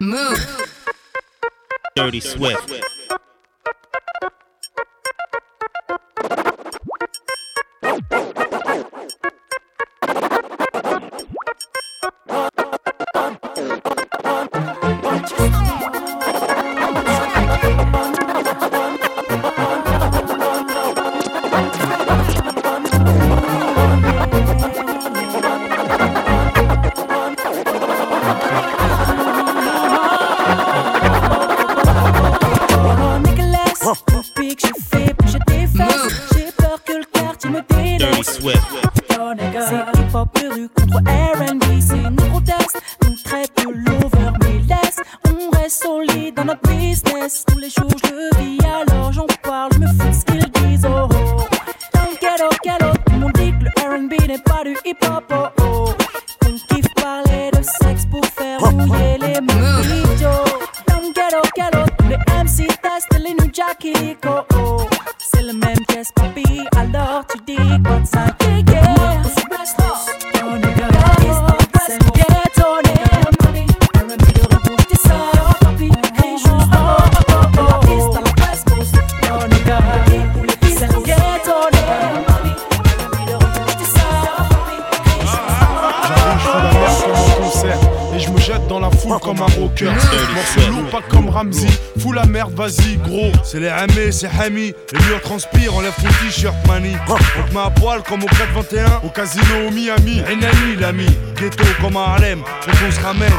Move. Dirty Swift. C'est Hami. Les murs transpirent, enlève ton t-shirt, mani. On te met à poil comme au 421, au casino au Miami. Enani, l'ami. Ghetto comme à Harlem, quand on se ramène.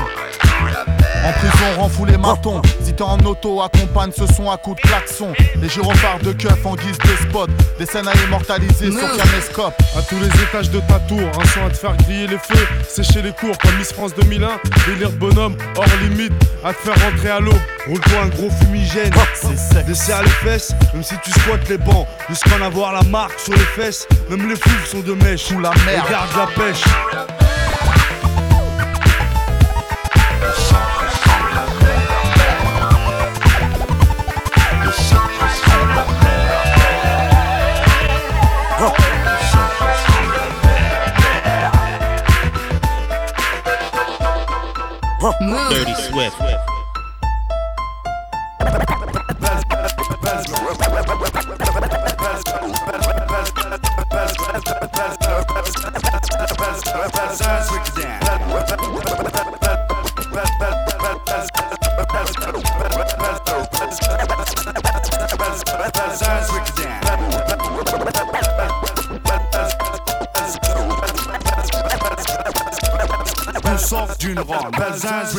En prison, rend fou les martons. En auto, accompagne ce son à coups de klaxon. Les gyrophares de keuf en guise de spot. Des scènes à immortaliser sur caméscope. À tous les étages de ta tour, un son à te faire griller les feux. Sécher les cours comme Miss France 2001. Délire de bonhomme, hors limite, à te faire rentrer à l'eau. Roule-toi un gros fumigène. Sec. Desserre les fesses, même si tu squattes les bancs. Jusqu'à en avoir la marque sur les fesses. Même les fous sont de mèche. Sous la mer. Garde la pêche. Dirty Swift.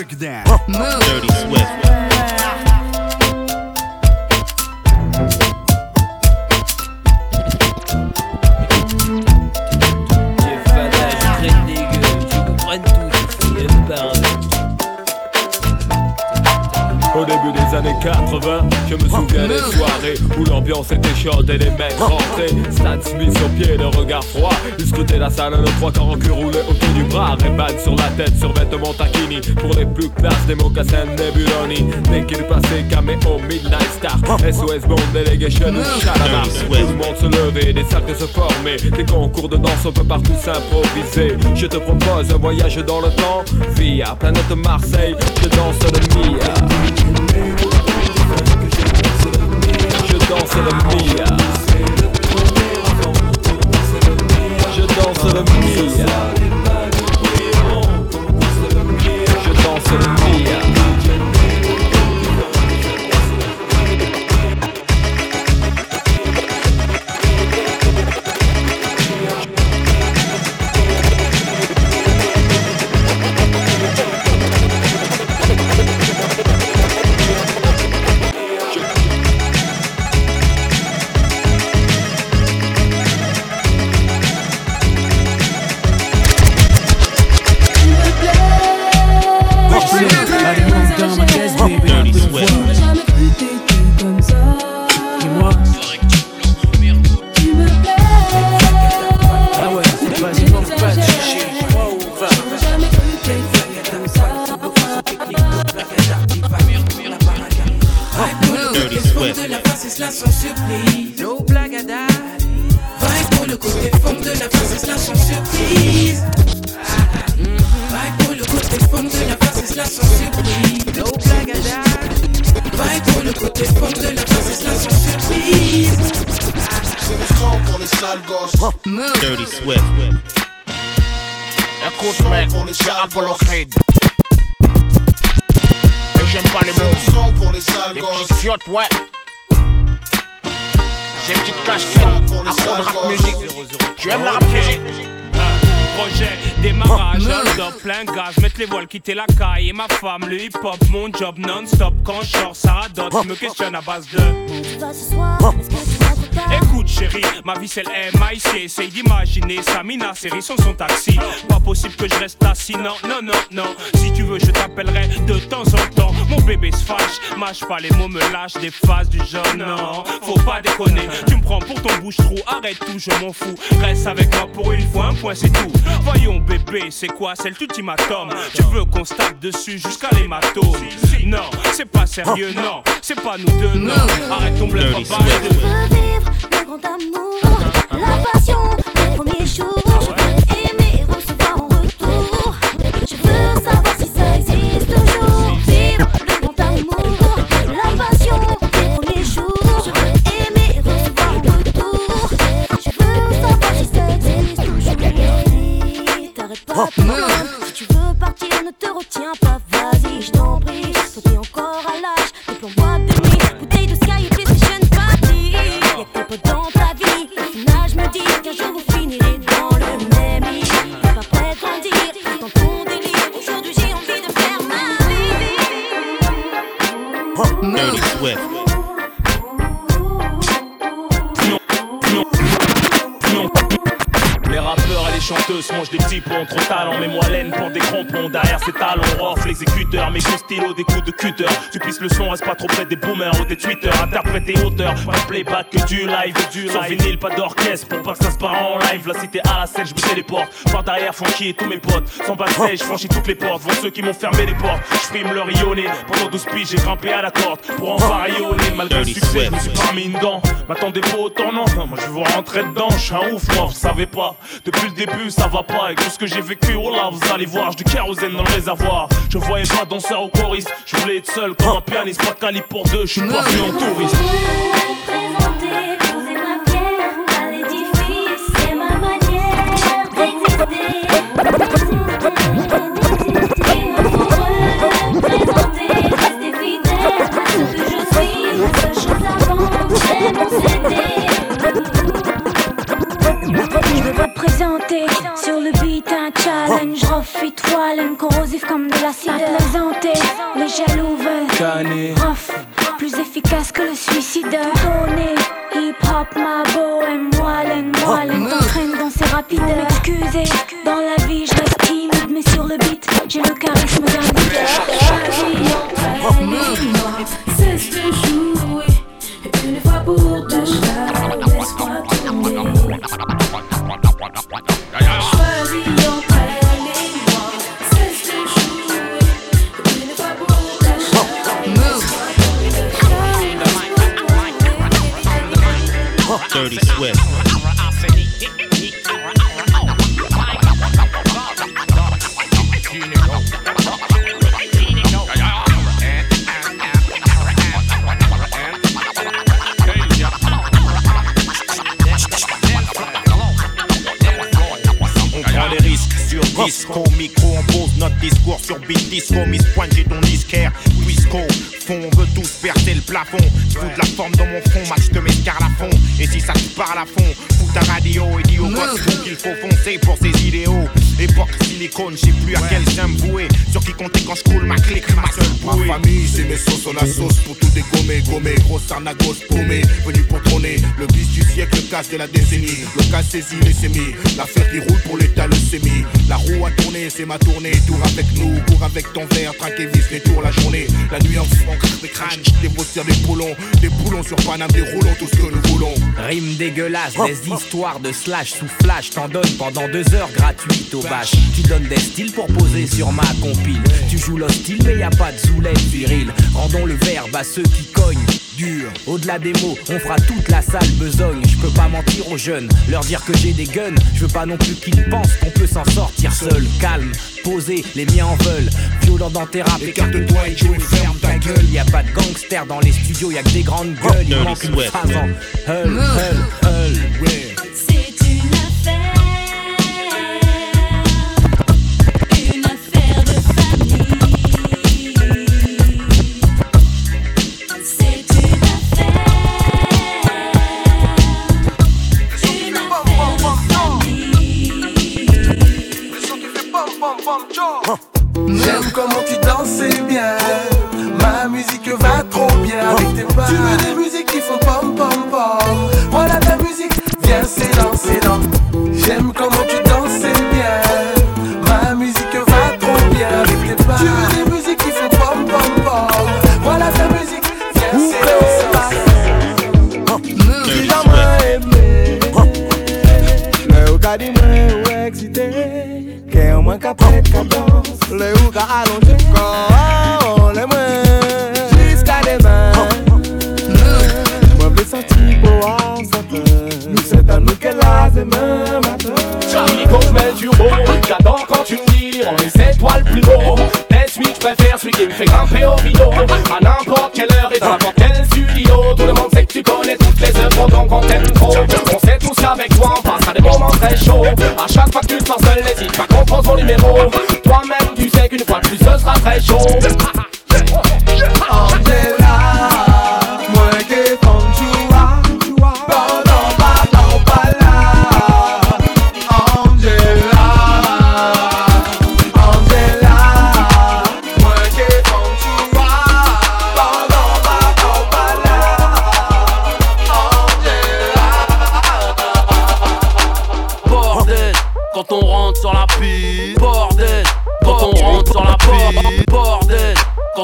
Balzaz, break down. Dirty Swift. Au début des années 80, je me souviens des soirées où l'ambiance était chaude et les mecs rentraient. Stan Smith sur pied, le regard froid. Scrutaient la salle, le trois quarts en cul roulé autour du bras. Reban sur la tête, sur vêtements taquini. Pour les plus classes, des mocassins Nebuloni. Qu'il passait, caméo, Midnight Star. SOS Bond, Delegation ou Shalama. Tout le monde se levait, des cercles se formaient. Des concours de danse, on peut partout s'improviser. Je te propose un voyage dans le temps. Via planète Marseille, je danse le Mia. Quitter la caille et ma femme, le hip hop, mon job non-stop. Quand je sors, ça radote, je me questionne à base de. Écoute chérie, ma vie c'est le MIC Essaye d'imaginer Samina, série sans son taxi Pas possible que je reste assis, non, non, non, non. Si tu veux je t'appellerai de temps en temps bébé se fâche, mâche pas les mots, me lâche des phases du genre Non, faut pas déconner, tu me prends pour ton bouche-trou. Arrête tout, je m'en fous, reste avec moi pour une fois, un point c'est tout. Voyons bébé, c'est quoi, c'est l'ultimatum Tu veux qu'on se tape dessus jusqu'à l'hématome? Non, c'est pas sérieux, non, c'est pas nous deux, non. Arrête ton Je veux vivre le grand amour, la crampons Derrière ces talons, rough, l'exécuteur Mes coups stylo, des coups de le son, reste pas trop près des boomers ou des tweeters. Interprète et auteur, pas de playback que du live. Du Sans vinyle, pas d'orchestre pour pas que ça se part en live. La cité à la scène, je les portes. Par derrière, Funky et tous mes potes. Sans backstage, je franchis toutes les portes. Vont ceux qui m'ont fermé les portes. Je frime leur rayonner Pendant 12 piges, j'ai grimpé à la corde. Pour en varionner Malgré le succès, je me suis pas mis une dent. M'attendez pas au tournant Non, moi je veux rentrer dedans, je suis un ouf, moi, vous savez pas. Depuis le début, ça va pas. Avec tout ce que j'ai vécu, oh là, vous allez voir. J'ai du kérosène dans le réservoir. Je voyais pas danseur ou choriste Je voulais être seul comme un pianiste Pas de calibre pour deux, je suis pas venu en touriste Wallin, corrosif comme de l'acide. Pas plaisanter, les jaloux veulent Rough, plus efficace que le suicide. Donner, hip hop, ma bohème Wallin, wallin, t'entraîne dans ces rapides. M'excuser, dans la vie je reste timide Mais sur le beat, j'ai le charisme d'un leader. Cesse de jouer une fois pour deux laisse-moi tourner. Dirty Swift. On prend les risques sur disco, micro, on pose notre discours sur beat disco, Miss Pointe, j'ai ton disquaire, Wisco, fond, on veut tous percer le plafond, je fous de la forme dans mon front, match de à fond, et si ça te parle à fond, fous ta radio et dis au qu'il faut foncer pour ses idéaux, époque silicone, je sais plus à quel me vouer, sur qui compter quand je coule ma clique, ma seule Ma bouée. famille, c'est mes sauces sur la sauce pour tout dégommer, gommer, grosse arnagos paumée, venu pour trôner, le bis du siècle, le casse de la décennie, le casse saisi, les sémis, l'affaire qui roule pour l'état, le sémi, la roue a tourné, c'est ma tournée, tour avec nous, cours avec ton verre, traque et vis, les tours la journée, la nuit en fond, des crânes, des bossières, des boulons, des boulons sur Paname, des roulons, tout ce que nous voulons. Rime dégueulasse, des histoires de slash sous flash. T'en donnes pendant deux heures gratuites au Tu donnes des styles pour poser sur ma compile. Tu joues l'hostile mais y a pas de zoulette viril Rendons le verbe à ceux qui cognent dur. Au-delà des mots, on fera toute la salle besogne. Je peux pas mentir aux jeunes, leur dire que j'ai des guns. Je veux pas non plus qu'ils pensent qu'on peut s'en sortir seul. Calme, posé, les miens en veulent. Violent dans tes rap. Écarte-toi et Joe et ferme ta gueule. Y a pas de gangster dans les studios, y a que des grandes gueules. Il manque une phrase en Hull, Hull, Hull.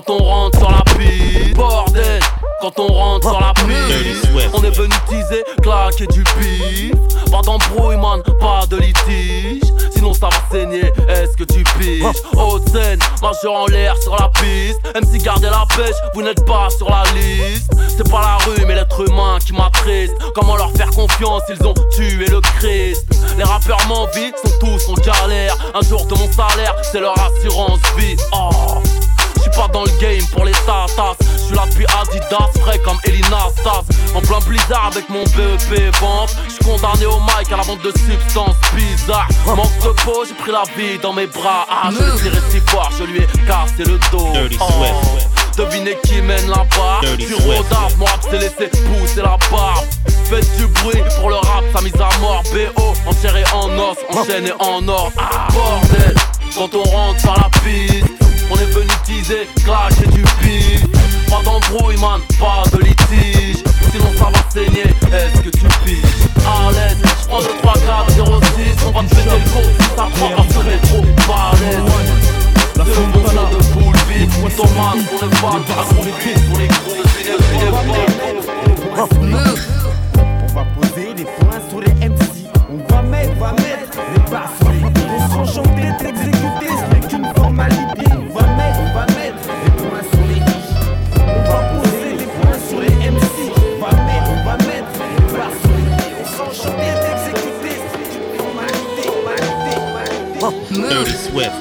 Quand on rentre sur la piste. Bordel, quand on rentre sur la piste. On est venu teaser, claquer du bif. Pas d'embrouille, man, pas de litige. Sinon ça va saigner, est-ce que tu piges? Haute scène, majeur en l'air sur la piste. MC gardez la pêche, vous n'êtes pas sur la liste. C'est pas la rue, mais l'être humain qui m'attriste. Comment leur faire confiance, ils ont tué le Christ. Les rappeurs m'envient, sont tous en galère. Un jour de mon salaire, c'est leur assurance vie. Oh. Pas dans le game pour les tatas. J'suis là depuis Adidas, frais comme Elina Stas. En plein blizzard avec mon BEP vente. J'suis condamné au mic à la vente de substances bizarres. Manque de peau, j'ai pris la vie dans mes bras. Ah, je l'ai tiré si fort, je lui ai cassé le dos. Oh. Devinez qui mène la barre. Du rodaf, mon rap s'est laissé pousser la barbe. Faites du bruit pour le rap, sa mise à mort. BO, en chair et en os, enchaîné en or. Ah, bordel, quand on rentre par la piste. On est venu teaser, clasher du pif. Pas d'embrouille man, pas de litige. Sinon ça va saigner, est-ce que tu piges? À l'aise, j'prends 2, 3, 4, 0, 6 On va te péter le si ça prend que t'es trop balèze. La fonction de boule vide, pour le fan Par la compétition pour les gros, c'est des On va poser des points sur les MC On va mettre, va mettre les bas sur les On sans chanter, t'exécuter, Dirty Swift.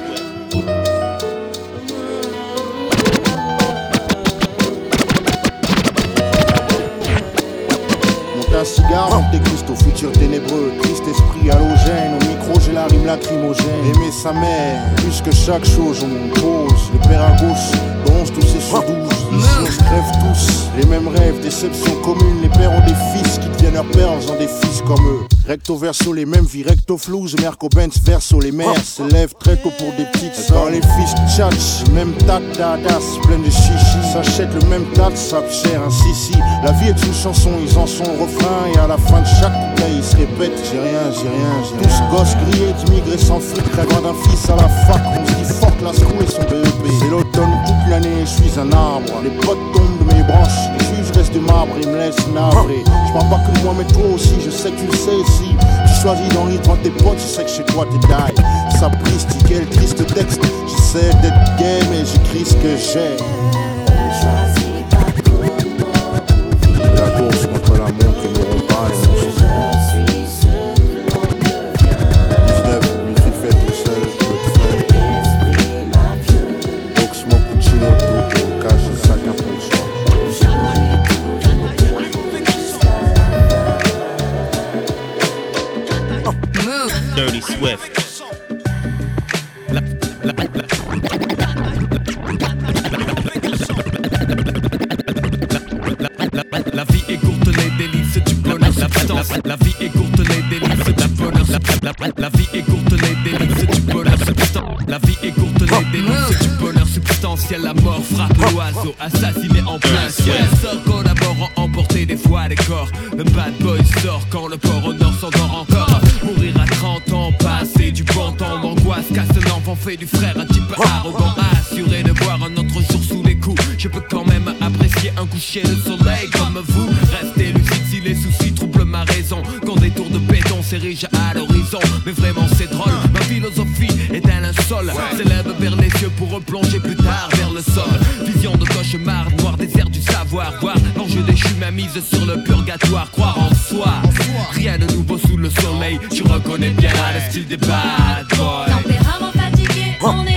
Monte un cigare, Monte Cristo, futur ténébreux, triste esprit halogène, au micro j'ai la rime lacrymogène. Aimer sa mère, plus que chaque chose, on pose. Le père à gauche, 11 tous et sur 12. Ici on se crève tous, les mêmes rêves, déceptions communes. Les pères ont des fils qui deviennent leurs pères en faisant des fils comme eux. Recto verso, les mêmes vies, recto flouze, Merco Benz verso, les mères se lèvent très tôt pour des petites sœurs. les fils tchatch, même tat dadas, plein de chichi, s'achètent le même tas cher, un si La vie est une chanson, ils en sont au refrain, et à la fin de chaque couplet, ils se répètent, j'ai rien, j'ai rien, j'ai rien. Tous gosses grillés, d'immigrés sans fric, rêvant d'un fils à la fac, on se dit fuck la school et son BEP. C'est l'automne toute l'année, je suis un arbre, les potes tombent mes branches, les juges restent de marbre, ils me laissent navré. Je parle pas que moi, mais toi aussi, je sais que tu le sais si tu choisis dans le devant tes potes, je sais que chez toi t'es die. Ça prise, quel triste texte. J'essaie d'être gay, mais j'écris ce que j'ai. Plus tard vers le sol. Vision de cauchemar, noir désert du savoir. Voir l'enjeu déchu ma mise sur le purgatoire. Croire en soi, rien de nouveau sous le soleil. Tu reconnais bien le style des bad boys. Tempérament fatigué, on est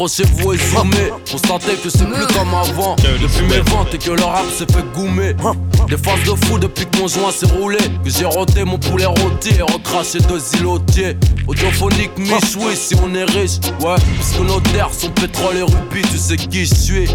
Approchez-vous et zoomez, constatez que c'est plus comme avant. Depuis mes ventes et que le rap s'est fait goumer. Des phases de fou depuis que mon joint s'est roulé. Que j'ai roté mon poulet rôti et recraché deux îlotiers. Audiophonique, michoui si on est riche. Ouais, puisque nos terres sont pétrole et rubis, tu sais qui je suis.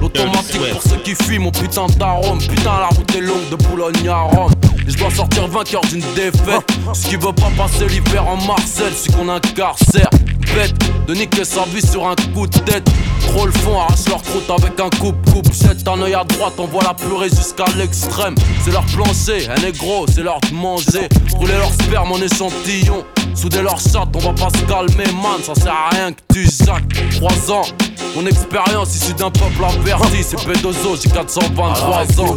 L'automatique pour ceux qui fuient mon putain d'arôme. Putain, la route est longue de Boulogne à Rome. Et je dois sortir vainqueur d'une défaite. Ce qui veut pas passer l'hiver en Marcel, c'est qu'on incarcère. Bête de niquer sa vie sur un coup de tête. Trop le fond, arrache leur croûte avec un coupe-coupe. Jette un œil à droite, on voit la purée jusqu'à l'extrême. C'est leur plancher, un est gros, c'est leur manger. Rouler leur sperme en échantillon. Souder leur chatte, on va pas se calmer, man. Ça sert à rien que tu jacques. 3 ans, mon expérience issue d'un peuple averti. C'est P2O, j'ai 423 ans.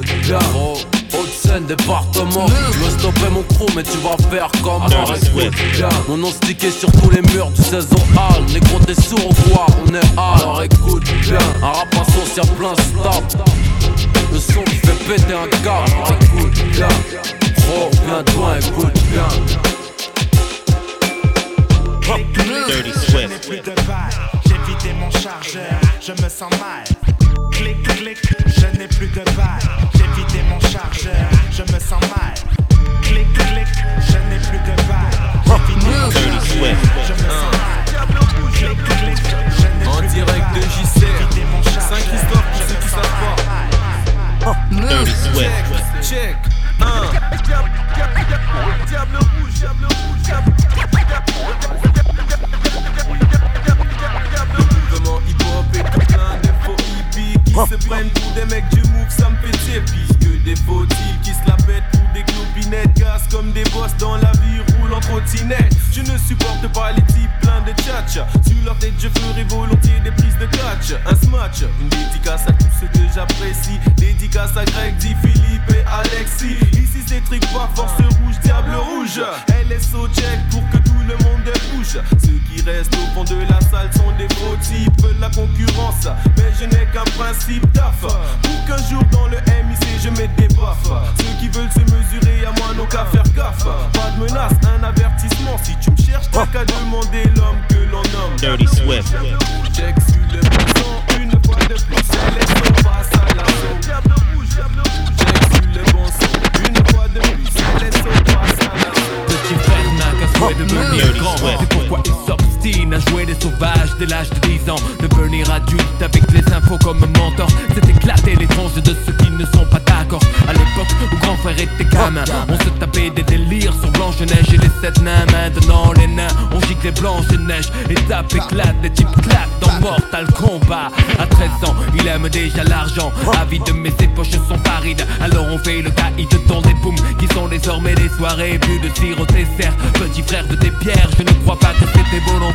Gros, Haute-Seine, département. Je veux stopper mon crew, mais tu vas faire comme moi. Swift. Bien. Mon nom stické sur tous les murs du 16 au hall. Négro, t'es sourd ou quoi On est hall. Alors écoute bien, un rap à sauce, y'a plein stop. Le son qui fait péter un câble. Écoute bien, oh, viens toi, écoute bien. Dirty Swift. Chargeur, je me sens mal. Clic, clic, je n'ai plus de balles, j'ai vidé mon chargeur, je me sens mal. Clic, clic, je n'ai plus de balles, j'ai vidé mon chargeur, je me sens mal. Clic, clic, je n'ai En plus de direct de JCR. mon 5 chargeur, histoires pour ceux qui savent pas. Dirty Swift. Check, un. Diable rouge, diable rouge, diable Mouvement qui se prennent pour des mecs du move, ça me fait tirer Puisque des faux qui se la pètent pour des clopinettes Gas comme des boss dans la vie roulent en trottinette. Je ne supporte pas les types pleins de tchatch Sur leur tête je ferai volontiers des prises de catch. Un smatch, une dédicace à tous ceux que j'apprécie. Dédicace à Greg, dit Philippe et Alexis. Ici c'est trick force rouge, diable rouge. LSO check pour que tout le monde bouge Ceux qui restent au fond de la salle sont des faux types La concurrence, mais je n'ai qu'un principe taf Pour qu'un jour dans le MIC je mette des baffes Ceux qui veulent se mesurer à moi n'ont qu'à faire gaffe Pas de menace, un avertissement Si tu me cherches t'as qu'à demander l'homme que l'on nomme Dirty Swift. Le son, une fois de plus, LSO passe à l'assaut. Diable rouge, diable rouge. Check sur le bon son, une fois de plus, LSO passe à l'assaut. De. C'est pourquoi il à jouer des sauvages dès l'âge de 10 ans. Devenir adulte avec les infos comme mentor. C'est éclater les tranches de ceux qui ne sont pas d'accord. À l'époque où grand frère était gamin On se tapait des délires sur Blanche-Neige et les sept nains Maintenant les nains. On gicle les Blanche-Neige Et tape éclate, des types claquent dans Mortal Kombat. À 13 ans il aime déjà l'argent. Avide mais ses poches sont parides. Alors on fait le caïd dans des booms Qui sont désormais des soirées Plus de tir au dessert. Petit frère de tes pierres Je ne crois pas que c'était volontaire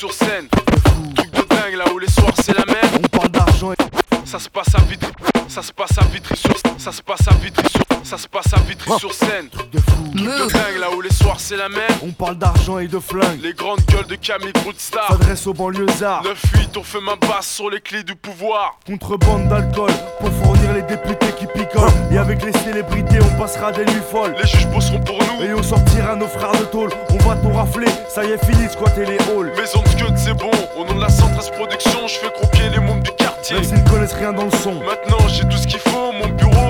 Sur scène. Truc de dingue là où les soirs c'est la même. On parle d'argent. Ça se passe à Vitry. Ça se passe à Vitry sur Ça se passe à Vitry sur Ça se passe à Vitry sur scène. C'est la même. On parle d'argent et de flingue. Les grandes gueules de Camille Broodstar. S'adresse aux banlieusards. 9-8, on fait main basse sur les clés du pouvoir. Contrebande d'alcool pour fournir les députés qui picolent. Et avec les célébrités, on passera des nuits folles. Les juges bosseront pour nous. Et on sortira nos frères de tôle. On va tout rafler, ça y est, fini de squatter les halls. Maison de Scud, c'est bon. Au nom de la Centrale Production, je fais croquer les mômes du quartier. Même s'ils ne connaissent rien dans le son. Maintenant, j'ai tout ce qu'il faut,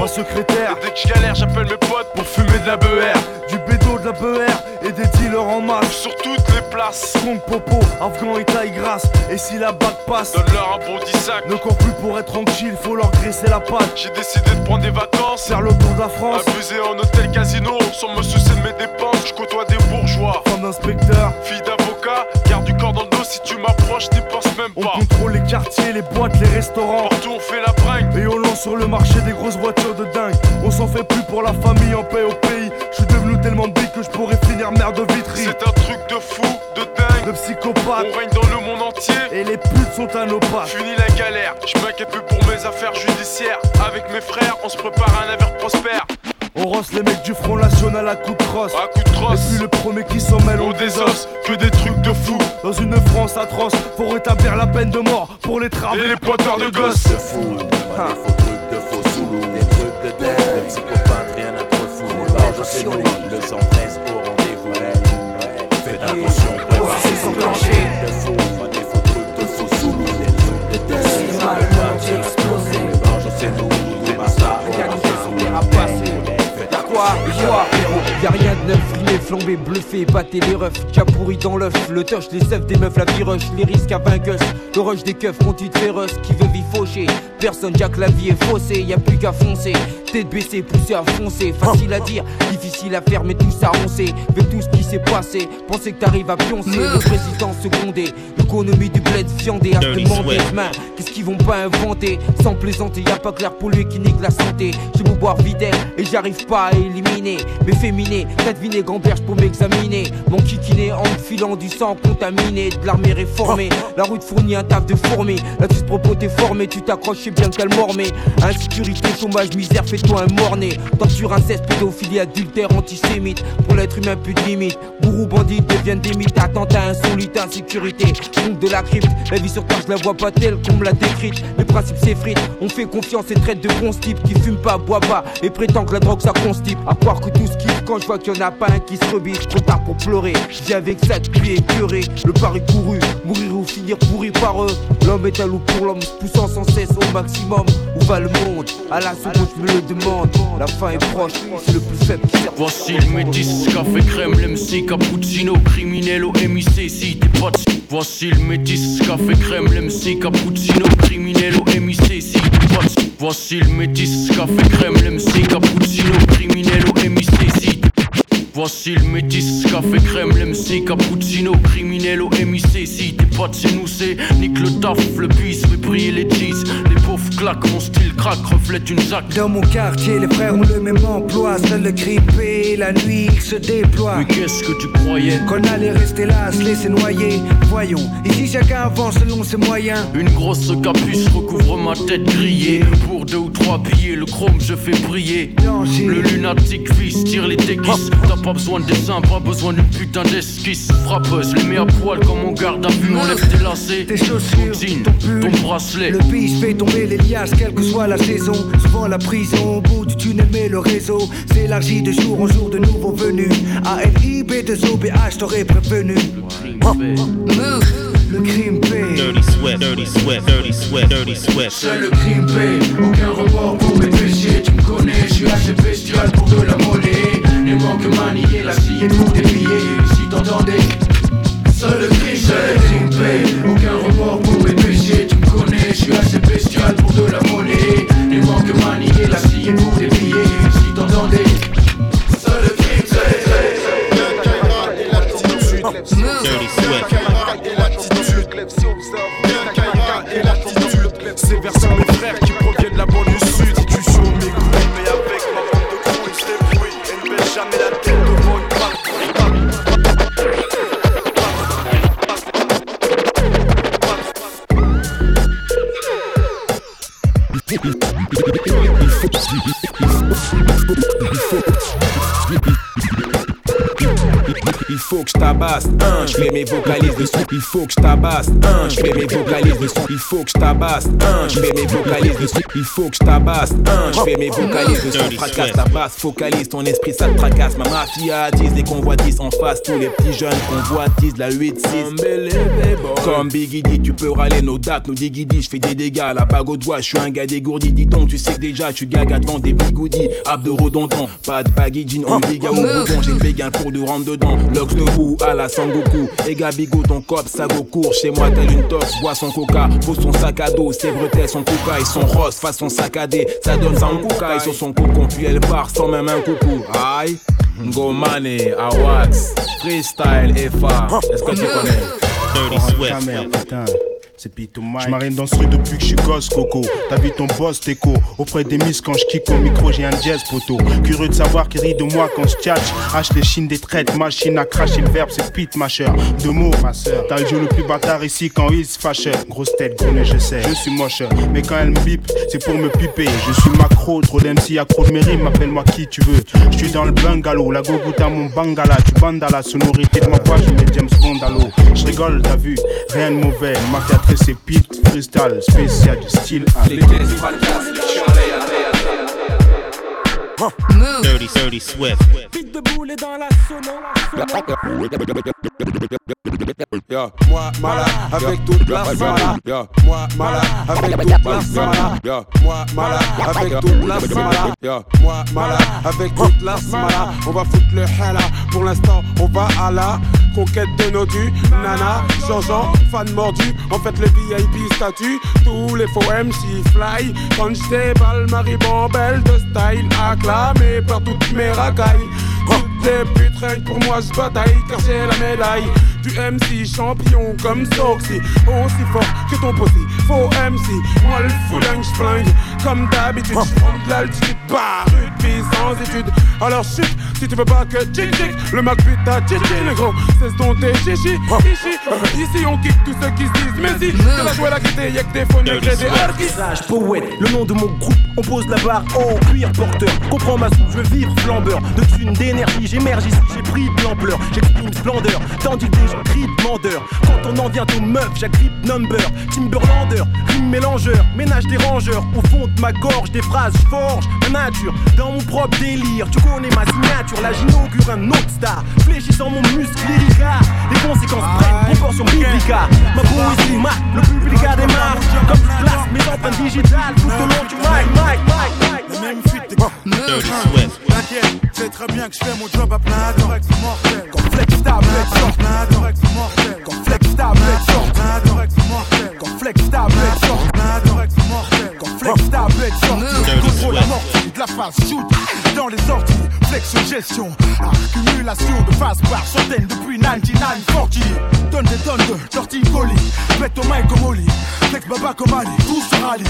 secrétaire. Et dès que je galère, j'appelle mes potes pour fumer de la BR. Du bédo, de la BR et des dealers en masse. Sur toutes les places. Compte popo, afghan et taille grasse. Et si la bague passe, donne-leur un bon 10 sac. Ne cours plus pour être tranquille, faut leur graisser la patte. J'ai décidé de prendre des vacances. Faire le tour de la France. Abuser en hôtel casino, sans me soucier de mes dépenses. Je côtoie des bourgeois. Femme d'inspecteur. Fille d'avocat, garde du corps dans le dos si tu m'approches, t'y penses même On pas. contrôle les quartiers, les boîtes, les restaurants. Partout on fait la bringue. Et on sur le marché des grosses voitures de dingue. On s'en fait plus pour la famille en paix au pays. Je suis devenu tellement big que je pourrais finir mère de vitry. C'est un truc de fou, de dingue. De psychopathe. On règne dans le monde entier. Et les putes sont à nos pattes. Fini la galère, je m'inquiète plus pour mes affaires judiciaires. Avec mes frères, on se prépare à un avenir prospère. On rosse les mecs du Front National à coups de crosse. À coup de crosse. Et puis le premier qui s'en mêle, on On désosse, que des trucs de fou. Dans une France atroce, pour rétablir la peine de mort pour les travaux. Et les pointeurs de gosses. de fou, des faux trucs de faux zoulous, des trucs de dingue, de psychopathe, rien à trop fou. Les barges c'est nous, le 113 au rendez-vous. Quoi Quoi Y'a rien de neuf, rimé, flambé, bluffé, batté les refs, déjà pourri dans l'œuf, le touch, les œufs des meufs, la viroche, les risques à vainqueuse, le rush des keufs, conduite féroce, qui veut vie faucher, personne, Jack, la vie est faussée, y'a plus qu'à foncer, tête baissée, poussée à foncer, facile à dire, difficile à faire, mais tout ça roncé, avec tout ce qui s'est passé, pensez que t'arrives à pioncer, le président secondé, l'économie du bled fiandé, à se demander demain, qu'est-ce qu'ils vont pas inventer, sans plaisanter, y'a pas clair pour lui qui nique la santé, j'ai beau boire videl, et j'arrive pas à éliminer, mais féminer, t'as gamberge pour m'examiner, mon kikiné en filant du sang contaminé, de l'armée réformée, la route fournit un taf de fourmi, là tu te propos t'es formé, tu t'accroches, bien qu'elle mormé, insécurité, chômage, misère, fais-toi un morné, torture, inceste, pédophilie, adultère, antisémite, pour l'être humain plus de limite, bourreau, bandit deviennent des mythes, attentat insolite, insécurité, donc de la crypte, la vie sur terre je la vois pas telle qu'on me l'a décrite, principes s'effritent, on fait confiance et traite de bons types qui fument pas, boit pas, et prétend que la drogue ça constipe, à croire que tout ce kiffe quand je vois qu'il y en a pas un qui se rebise, trop tard pour pleurer, j'ai avec ça depuis écœuré, le pari couru, mourir ou finir pourri par eux, l'homme est un loup pour l'homme, poussant sans cesse au maximum, où va le monde, à la seconde je me le demande, la fin est proche, c'est le plus faible sert. Voici le métis, café crème, l'MC, cappuccino, criminel au MIC, si t'es pas. Voici le métis, café crème, l'MC, cappuccino, criminel Voici le métis, café crème, l'MC, cappuccino, criminel au Voici le métis, café crème, l'MC, cappuccino, criminel au t'es de chez nous, c'est nique le taf, le bis, fait briller les cheese, les pauvres claquent, mon style craque, reflète une zac. Dans mon quartier, les frères ont le même emploi. Seul le grippé, la nuit il se déploie. Mais qu'est-ce que tu croyais? Qu'on allait rester là, se laisser noyer. Voyons, ici chacun avance selon ses moyens. Une grosse capuche recouvre ma tête grillée Pour deux ou trois billets, le chrome je fais briller Le lunatique fils tire les déguises T'as pas besoin de dessin, pas besoin d'une putain d'esquisse Frappeuse, les mets à poil comme on garde à vue Enlève tes lacets, Tes chaussures, jean, ton pull. ton bracelet Le bis fait tomber les liasses, quelle que soit la saison. Souvent la prison, au bout du tunnel, mais le réseau s'élargit de jour en jour de nouveaux venus. ALIB de OBH, t'aurais prévenu. Le crime paye. Dirty sweat, dirty sweat, dirty sweat, dirty sweat. Seul le crime paye, aucun report pour mes péchés Tu me connais, je suis assez bestial pour de la monnaie Ne manque manier la scie pour des billets Si t'entendais Seul le crime, seul le crime paye Aucun report pour mes péchés Tu me connais, je suis assez pour des billets Si t'entendais Seul sweat. C'est vers ça next. Tabasse, je fais mes vocalises de son. Il faut que je tabasse, je fais mes vocalises de son. Il faut que je tabasse, je fais mes vocalises de son. Il faut que je tabasse, je fais mes vocalises de son. Fracasse ta basse, focalise ton esprit, ça te tracasse. Ma mafia attise les convoitises en face. Tous les petits jeunes convoitisent la 8-6. Comme Biggie dit, tu peux râler nos dates, nos digidis. Je fais des dégâts, la bague au doigt, je suis un gars dégourdi. Dis donc, tu sais que déjà, tu gaga devant des bigoudis. Abdos redondants, pas de baggy jean, on biga au boudon. J'ai fait un cours de rentre dedans. Lux de vous à la Sangoku. Et Gabigo, ton cop, ça go court. Chez moi, tel une tox, bois son coca. Pose son sac à dos, ses bretelles, son coca et son rose, façon saccadé. Ça donne ça en coca et sur son cocon. Puis elle part sans même un coucou. Aïe. Go money, à wax, freestyle, FA. Est-ce que tu connais? Oh, ta C'est Pito Mike. Je marine dans ce truc depuis que je suis gosse, Coco. T'as vu ton boss, Teco. Auprès des miss, quand je kick au micro, j'ai un jazz, poteau. Curieux de savoir qui rit de moi quand je tchatch. Hache les chines des traites, machine à cracher le verbe, c'est Pete, ma chère. Deux mots, ma soeur. T'as le jeu le plus bâtard ici quand il se fâche. Grosse tête, gros nez, je sais. Je suis moche, mais quand elle me bip, c'est pour me piper. Je suis macro, trop d'MC, accro de mes rimes, appelle-moi qui tu veux. Je suis dans le bungalow, la gogoute à mon bangala. Tu bandes la sonorité de ma voix, je mets James Bond à. Je rigole, t'as vu, rien de mauvais. Ma théâtre, c'est Pete, freestyle, spécial du style. Dirty, dirty Swift. Vite de boulet dans la Yeah. Moi malade avec toute la yeah. Moi malade avec toute la yeah. Moi malade avec toute la yeah. Moi malade avec toute la smala On va foutre le hala Pour l'instant on va à la conquête de nos dus Nana, Jean-Jean, fan mordu. En fait le VIP statut Tous les faux MC fly. Quand je déballe Marie Bambelle de style Acclamé par toutes mes racailles les putes pour moi je bataille car j'ai la médaille du MC champion comme Soxy. Aussi fort que ton posé faux MC Moi le fouling j'flingue comme d'habitude. J'prends de l'altitude bah rugby sans étude. Alors chute si tu veux pas que tchic tchic Le Mac pute ta chichi le gros Cesse ton tes chichi chichi Ici on kick tous ceux qui se disent Mais si c'est la joie la guité y'a que des faux nègres et des artistes. poète, le nom de mon groupe, on pose la barre au cuir porteur. Comprends ma soupe, je veux vivre flambeur. De thunes, d'énergie, j'émerge ici, j'ai pris de l'ampleur. J'exprime splendeur, tandis que des gens crient de mandeur. Quand on en vient aux meufs, j'agrippe number. Timberlander, rime mélangeur, ménage des rangeurs. Au fond de ma gorge, des phrases, forge ma nature. Dans mon propre délire, tu connais ma signature. Là, j'inaugure un autre star. Fléchissant mon muscle lyrica. Les conséquences prennent proportion biblica. Ma poésie marque, le public a démarre. Comme je place mes empreintes digitales tout au long du mic, mic, mic, mic. Le même fuite T'inquiète, c'est très bien que je fais mon job à plein temps. Mortel. Quand flex sort plein temps mortel. Quand flex tablette sort plein temps mortel. Quand flex tablette sort plein temps mortel. Quand flex tablette sort Contrôle la mortie de la phase shoot Les sorties, flex gestion. Accumulation de phases par centaines depuis 9940 Donne des tonnes de torticolis. Pète au mic comme Oli. Flex baba comme Ali, tout se rallie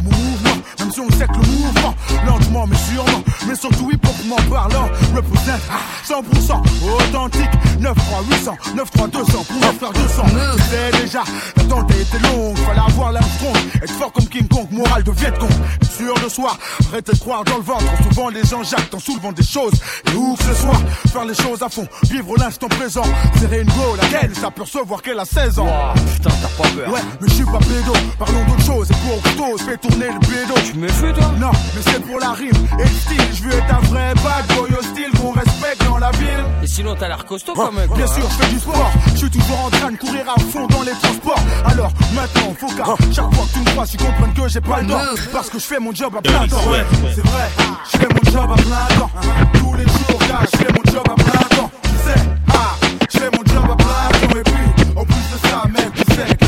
mon mouvement, même si on sait que le mouvement Lentement mais sûrement, mais surtout hip-hopement parlant Represent 100% authentique. 9 3 800, 9 3 200 pour en faire 200 Tu sais déjà, l'attente été longue. Fallait avoir l'Armstrong, être fort comme King Kong Moral de Vietcong, être sûr de soi Arrêtez de croire dans le ventre, souvent les gens jactent En soulevant des choses, et où que ce soit Faire les choses à fond, vivre l'instant présent. Serrer une go, laquelle s'apercevoir qu'elle a 16 ans. Putain t'as pas peur. Ouais, mais je suis pas pédo, parlons d'autre chose. Et pour Octo, fais tourner le pédo Tu me fais toi? Non, mais c'est pour la rime et le style. Je veux être un vrai bad boy hostile qu'on respecte dans la ville. Et sinon t'as l'air costaud quand même. Bien sûr, je fais du sport. Je suis toujours en train de courir à fond dans les transports. Alors maintenant, faut qu'à chaque fois que tu me vois Tu comprennes que j'ai pas le temps Parce que je fais mon job à plein temps. Ouais, c'est vrai, je fais mon job à plein temps Tous les jours, je fais mon job à plein temps Tu sais, ah, je fais mon job à plein temps Et puis, en plus de ça, mec, tu sais que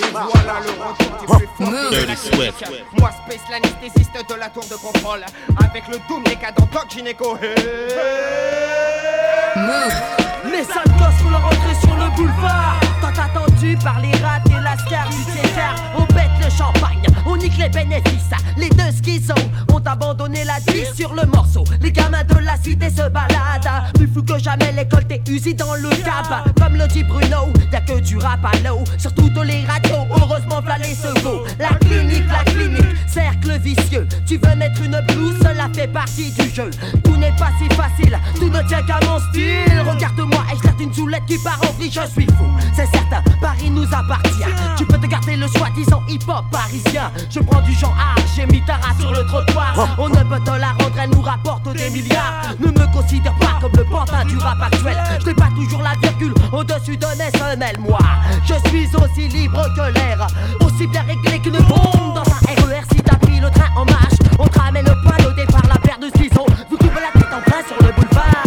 Et voilà le retour du plus fort Dirty Swift. Moi, Space, l'anesthésiste de la tour de contrôle. Avec le Doom décadent Doc Gynéco. Les sur le morceau. Les gamins de la cité se baladent. Jamais, l'école t'est usée dans le cab. Comme le dit Bruno, y'a que du rap à l'eau. Sur toutes les radios, heureusement, v'là les secours. La clinique, la clinique, cercle vicieux. Tu veux mettre une blouse, cela fait partie du jeu. Tout n'est pas si facile, tout ne tient qu'à mon style. Regarde-moi, et je une soulette qui part en vrille, je suis fou. C'est certain, Paris nous appartient. Tu peux te garder le soi-disant hip-hop parisien. Je prends du genre art, j'ai mis sur le trottoir. On ne peut te la rendre, elle nous rapporte des milliards. Ne me considère pas comme le pantin du rap actuel. Je n'ai pas toujours la virgule au-dessus de mes semelles, moi. Je suis aussi libre que l'air, aussi bien réglé qu'une bombe dans un RER. Si t'as pris le train en marche, on te ramène pas au départ la paire de ciseaux. Vous coupez la tête en plein sur le boulevard.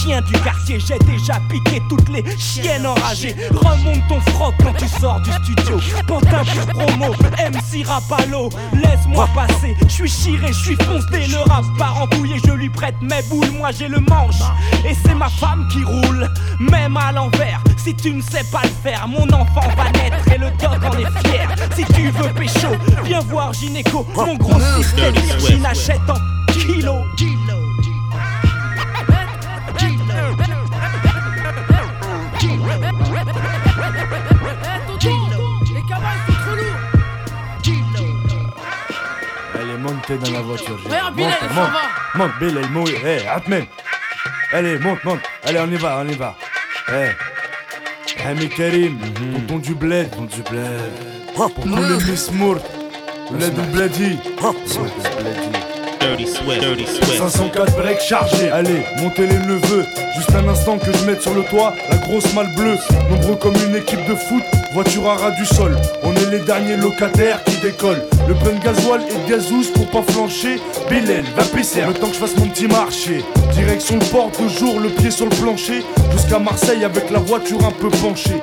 chien du quartier. J'ai déjà piqué toutes les chiennes enragées. Remonte ton froc quand tu sors du studio. Pantin pour promo, MC Rapalo. Laisse-moi passer, je suis chiré, je suis foncé. Le rap part en couille et je lui prête mes boules. Moi j'ai le manche et c'est ma femme qui roule. Même à l'envers, si tu ne sais pas le faire, mon enfant va naître et le doc en est fier. Si tu veux pécho, viens voir Gynéco. Mon gros système, Virgin achète en kilo. Est montée dans la voiture. j'ai- Regarde, Bilal, monte, monte, monte, Bilal, mouille. Hé, Atmen. Allez, monte, monte. Allez, on y va, on y va. Hé. Ami Karim, tonton du bled. Tonton du bled. Pour tous les Miss Mourt. Le du bledi. Dirty Swift. Dirty Swift. 504 breaks chargés. Allez, montez les neveux. Juste un instant que je mette sur le toit la grosse malle bleue. Nombreux comme une équipe de foot, voiture à ras du sol. On est les derniers locataires qui décollent. Le plein de gasoil et de gazous pour pas flancher. Bilal, va pisser. Le temps que je fasse mon petit marché. Direction le port de jour, le pied sur le plancher. Jusqu'à Marseille avec la voiture un peu penchée.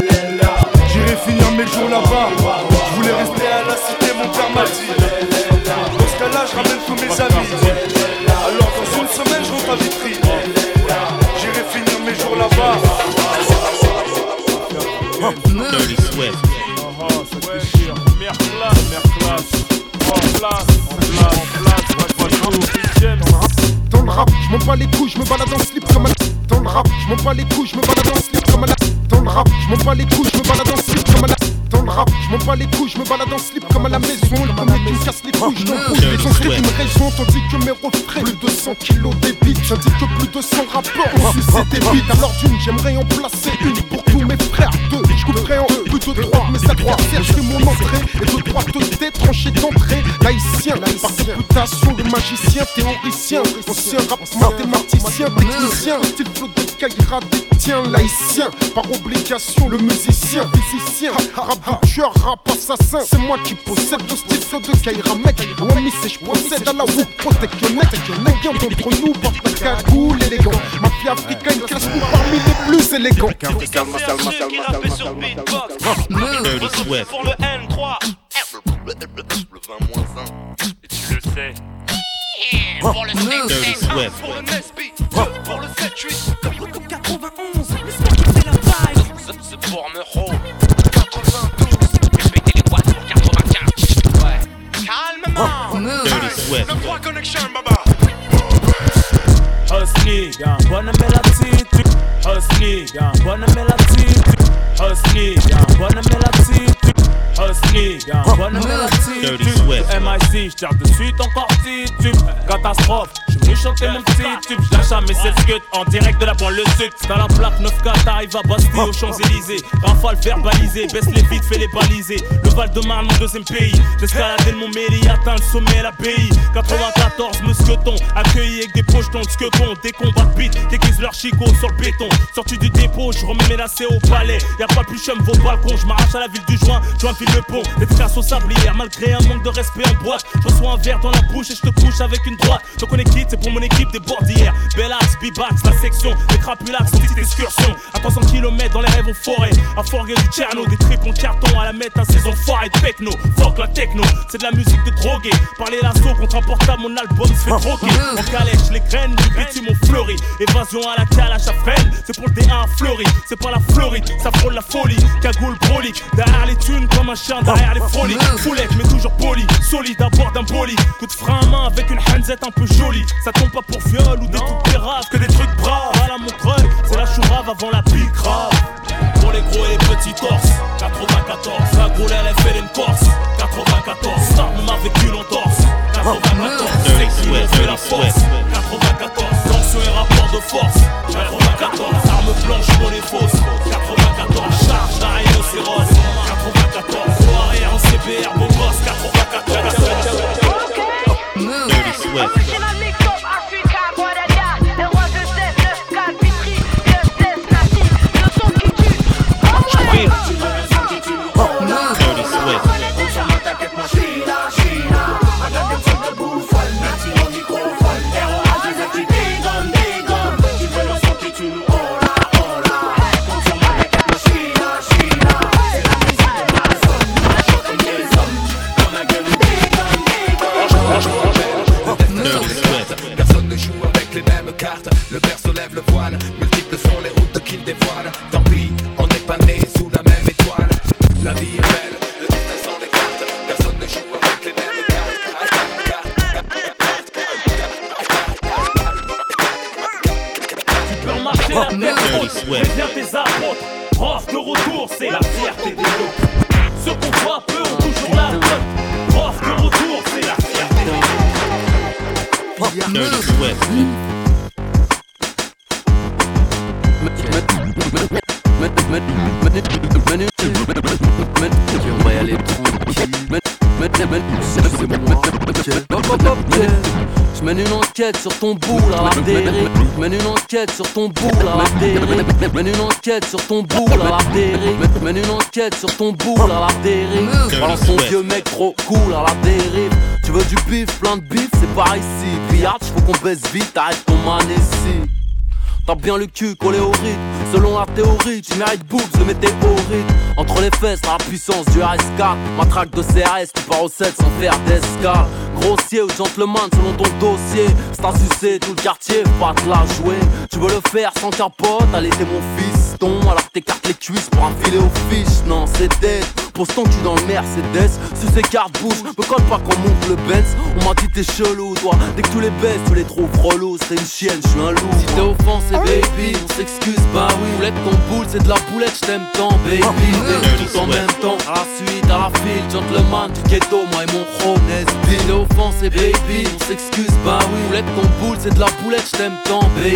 finir mes jours là-bas. Je voulais rester à la cité, mon père m'a dit. Dans ce cas-là, je ramène tous mes amis. Balade en slip comme à la maison. Le premier qui me casse les couilles, je l'embrouille. Les scriptent une raison, tandis que mes refrains, plus de 100 kilos débit. J'indique que plus de 100 rappeurs ont sucé des bites. Alors d'une, j'aimerais en placer une pour tous mes frères. Deux, je couperai en plus de trois, mes adversaires. Je fais mon entrée et de droite des tranchées d'entrée. Laïcien, par réputation de magicien, théoricien, ancien rap mathématicien, technicien, style flow de Kaira, détient laïcien, par obligation le musicien, physicien, rap butcher, rap assassin, c'est moi qui possède le style de Kaira, mec, Wami c'est je procède à la roue, protect your neck, aucun d'entre nous porte la cagoule élégant, mafia africaine classe-nous parmi les plus élégants? Dirty Swift. Pour le N3 Le 20 Et tu le sais. Pour le Dirty. Pour le Nesby. Pour le 7-8 91 Calmement Dirty Swift. Le 3 connection baba Husky, y'a un l'attitude. Husky, y'a un l'attitude. Husky, y'a un l'attitude. Husky, y'a un l'attitude. Swift. MIC, j'tire de suite encore titube. Catastrophe, venu chanter mon petit tube. J'lâche un message cut en direct de la banlieue sud. Dans la plaque 9K, t'arrives à Bastille aux Champs-Élysées. Rafale verbalisé, baisse les vides, fais les baliser. Le Val de Marne, mon deuxième pays. J'escaladais mon mairie, atteint le sommet à l'abbaye. 94, mousqueton, accueilli avec des pochetons de squetons. Des combats de bite, déguisent leur chicot sur le béton. Sorti du dépôt, je remets mes au palais. Y'a pas plus chum vos balcons, je m'arrache à la ville du joint. Joint file le pont, des traces au sablière. Malgré un manque de respect en boîte, je reçois un verre dans la bouche et je te couche avec une droite. Donc on est quitte, pour mon équipe des bordières. Bellax, Bibax, la section, des crapulax, petite excursion. À 300 km dans les rêves en forêt. À Forguer du Tcherno, des tripes en carton à la mettre un saison foire et de techno. Fuck la techno, c'est de la musique de drogué. Parler l'assaut contre un portable, mon album se fait troquer. En calèche, les graines du bitume ont fleuri. Évasion à la calage à freine, c'est pour le D1 fleuri. C'est pas la Floride, ça frôle la folie. Cagoule brolique, derrière les thunes comme un chien derrière les folies. Foulette, mais toujours poli, solide à bord d'un bolide. Coup de frein à main avec une hanzette un peu jolie. Ça tombe pas pour viol ou des trucs péraves, que des trucs braves. À la montreuil, c'est la chourave avant la pique grave. Pour les gros et les petits torses, 94. La groule, elle a fait une corse, 94. Sarme avec une entorse, 94. Sexy, on fait la force, 94. Tension et rapport de force, 94. Arme blanche, monnaie fausse, 94. Charge d'un rhinocéros, 94. Soirée en CBR, beau gosse, 94. Dirty Swift. Dévoile. Tant pis, on n'est pas né sous la même étoile. La vie est belle, le destin s'en écarte. Personne ne joue avec les mêmes Tu peux remarcher la tête haute, préviens tes apôtres. Prof de retour, c'est la fierté des autres. Ceux qu'on voit peu ont toujours la faute. Prof de retour, c'est la fierté des autres. Dirty Swift. On va y aller Je mène une enquête sur ton boule à la dérive. Je mène une enquête sur ton boule à la dérive. Je mène une enquête sur ton boule à la dérive. Je mène une enquête sur ton boule à la dérive. Balance ton vieux mec trop cool à la dérive. Tu veux du bif, plein de bif, c'est par ici. Pillard, faut qu'on baisse vite, arrête ton manécie. Bien le cul collé au rythme Selon la théorie, tu mérites boobs de météorite. Entre les fesses, la puissance du RS4 Matraque de CRS, tu pars au 7 sans faire d'escale. Grossier ou gentleman selon ton dossier. C'est sucer tout le quartier, pas te la jouer. Tu veux le faire sans capote, allez t'es mon fiston. Alors t'écartes les cuisses pour un filet aux fiches Non c'est dead, ton cul dans le Mercedes. Sur ces cartes bouche, me colle pas qu'on monte le Benz. On m'a dit t'es chelou toi, dès que tu les baisses tu les trouves relous. C'est une chienne, je suis un loup. Si t'es offensé baby, on s'excuse bah oui. Boulette ton boule, c'est de la boulette, j't'aime tant baby. Et tout en même temps, à la suite, à la file Gentleman du ghetto, moi et mon chrome Nesby T'es offensé baby, on s'excuse bah oui. Boulette ton boule, c'est de la boulette, j't'aime tant baby.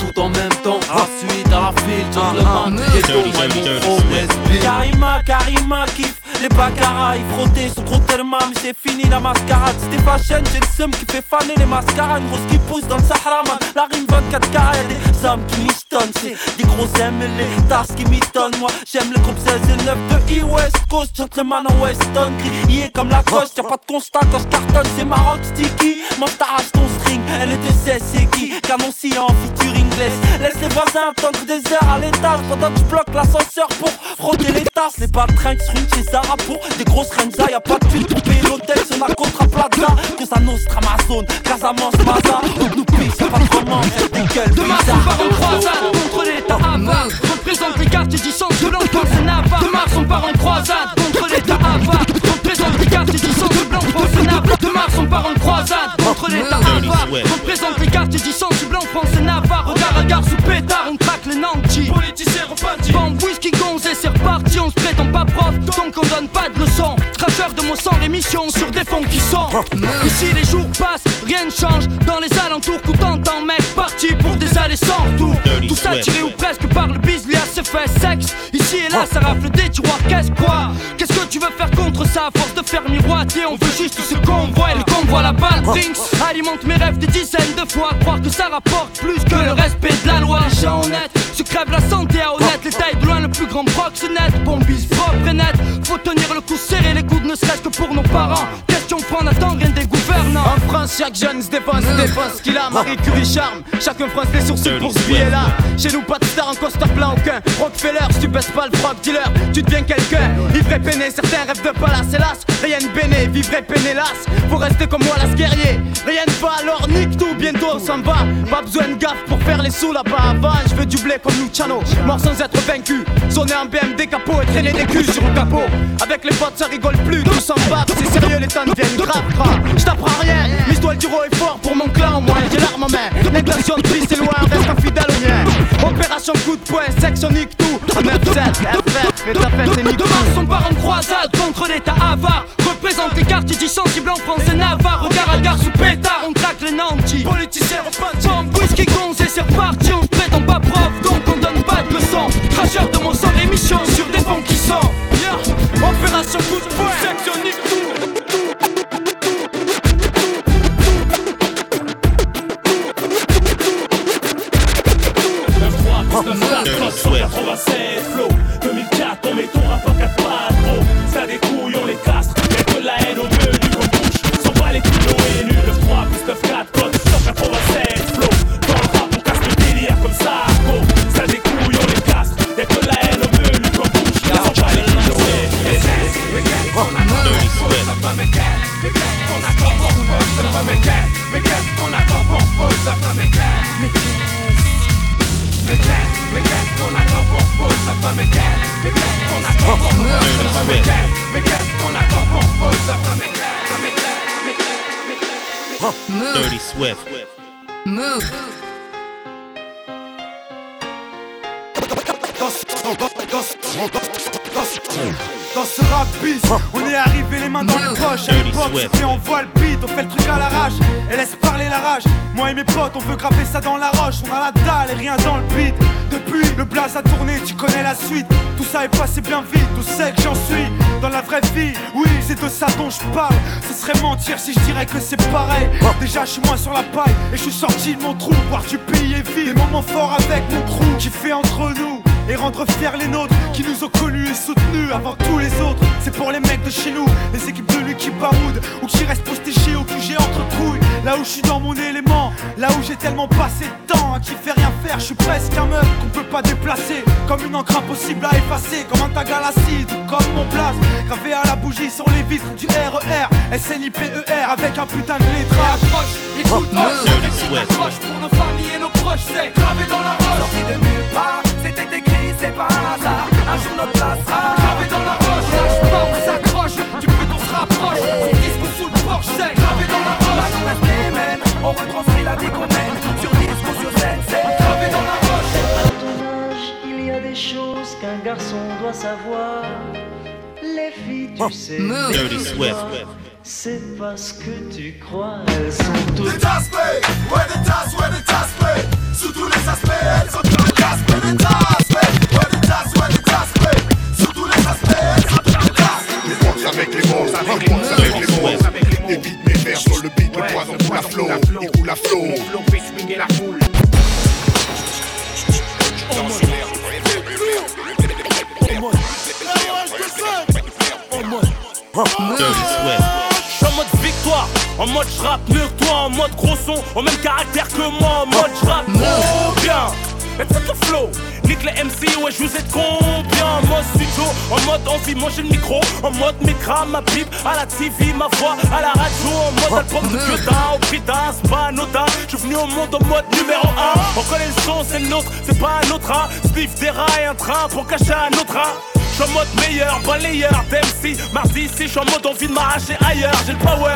Tout en même temps, à la suite, à la file Gentleman du ghetto, moi et mon chrome Karima, Karima kiffe les baccaras, ils frottaient son gros tellement mais c'est fini la mascarade. C'était fashion, j'ai le seum qui fait faner les mascarades. Une grosse qui pousse dans le Sahara La rime 24 carats, y'a des hommes qui mistonnent C'est des gros aimes les tasses qui m'étonnent Moi j'aime le groupe 16 et 9 de E-West Coast Gentleman en Weston Grillé comme la coste, y'a pas de constat quand je cartonne C'est Maroc sticky, moi t'arrache ton string Elle était 16 c'est qui, canon si en featuring laisse Laisse les voisins attendre des heures à l'étage. Pendant que je bloque l'ascenseur pour frotter les tasses. Les patrins qui se chez pour des grosses renza Y'a pas de thune pour payer l'hôtel sur la Contra Plaza Cosa Nostra, Amazon, Casamance, Maza. On nous pisse, y'a pas de romance, des gueules Demain, bizarres. on part en croisade contre les l'état avare Représente les quartiers du centre de l'enfance et Navarre De Mars on part en croisade contre l'état avare Représente les quartiers du centre de l'enfance et Navarre De Mars on part en croisade contre l'état avare Représente les quartiers du centre de l'enfance et Navarre Regard à gare sous pétard on traque les nantis Gonzé c'est reparti On se prétend pas prof. Donc on donne pas de leçons Traceur de mon sang l'émission sur des fonds qui sont Ici les jours passent, rien ne change. Dans les alentours coup t'entends mec parti pour des allées sans retour Tout ça tiré ou presque par le bis lui a se fait sexe. Ici et là ça rafle des tiroirs. Qu'est-ce quoi? Qu'est-ce que tu veux faire contre ça? À force de faire miroiter On veut juste ce qu'on voit. Et le convoi la balle Drinks alimente mes rêves des dizaines de fois. Croire que ça rapporte plus que le respect de la loi. Gens honnêtes se crève la santé à grand proxénète Bombise propre et net. Faut tenir le coup serré les coudes ne serait-ce que pour nos parents. Question prendre attend rien chaque jeune se défense, se défense ce qu'il a. Marie Curie charme, chacun France les sourcils pour ce billet-là. Chez nous, pas de star en costard plein aucun. Rockefeller, si tu baisses pas le frog dealer, tu deviens quelqu'un. Ivre et peiné, certains rêvent de palace, hélas. Rien de béné, vivre et peiné, hélas. Faut rester comme moi, las guerrier. Rien ne va, alors nique tout, bientôt on s'en va. Pas besoin de gaffe pour faire les sous là-bas. Avant, je veux du blé comme Luciano. Mort sans être vaincu. Sonner en BMD capot et traîner des culs sur le capot. Avec les potes, ça rigole plus, tous s'en battent. C'est sérieux, les temps deviennent grave, grave. Je t'apprends rien, l'histoire du roi est fort pour mon clan, moi j'ai l'arme en main. Négation de prise, c'est loin, reste fidèle au mien. Opération coup de poing, section nique tout. 9-7, FF, fais ta fête et nique Demain son part en croisade contre l'état avare Représente les quartiers du sensible en France et Navarre Regard à gare sous pétard, on traque les nantis Politiciens Bombe, whisky, gonzé, c'est reparti je suis sorti de mon trou. Voir du proches, c'est gravé dans la roche. Sorti de nulle part, c'était écrit, c'est pas un hasard. Un jour notre place sera gravé dans la roche. Lâche pas, on s'accroche, du peu qu'on se rapproche. C'est disque sous le porche, c'est gravé dans la roche. Maintenant on retranscrit la vie qu'on mène. Sur disque ou sur scène, c'est gravé dans la roche. À ton âge, il y a des choses qu'un garçon doit savoir. Les filles, tu sais, les Dirty Swift. c'est parce que tu crois, elles sont toutes. Des tasses ouais des tasses, ouais des tasses Sous tous les aspects, elles sont des Ouais des ouais des Sous tous les aspects, elles sont pense avec les mots, je pense avec les mots. Évite mes vers sur le beat, le poison coule à flot, il coule à flot. En mode victoire, en mode j'rappe mieux toi, en mode gros son, au même caractère que moi, en mode j'rappe trop bien. Et le flow. Nique les MC, ouais, je vous ai combien? En mode studio, en mode envie, manger le micro, en mode micra, ma pipe, à la TV, ma voix, à la radio, en mode album de Kyoto, au prix d'un, anodin. Je suis venu au monde en mode numéro 1. On connaît le son, c'est le nôtre, c'est pas un autre. Hein. Spliff des et un train pour cacher un autre. Hein. Je suis en mode meilleur, balayeur d'MC Mardi ici, je suis en mode envie de m'arracher ailleurs J'ai le power,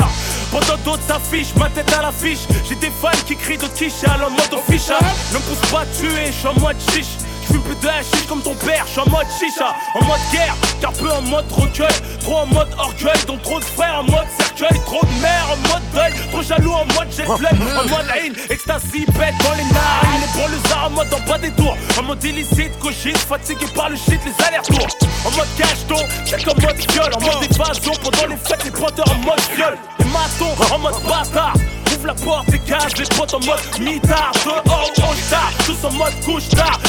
pendant d'autres s'affichent Ma tête à l'affiche, j'ai des fans qui crient de Tisha En mode official, ne me pousse pas à tuer, je suis en mode chiche J'fume plus de chiche comme ton père, j'suis en mode chicha, en mode guerre, car peu en mode recueil, trop en mode orgueil, donc trop de frères en mode cercueil, trop de mère en mode deuil, trop jaloux en mode jet lag, en mode haine, ecstasy, bête dans les narines, et pour le zar en mode en bas des tours, en mode illicite, cochise, fatigué par le shit, les allers-retours, en mode cacheton, c'est en mode viol, en mode évasion, pendant les fêtes, les pointeurs en mode viol, les matons en mode bâtard, ouvre la porte, dégage les potes en mode mitard, dehors ou en mode couche tard,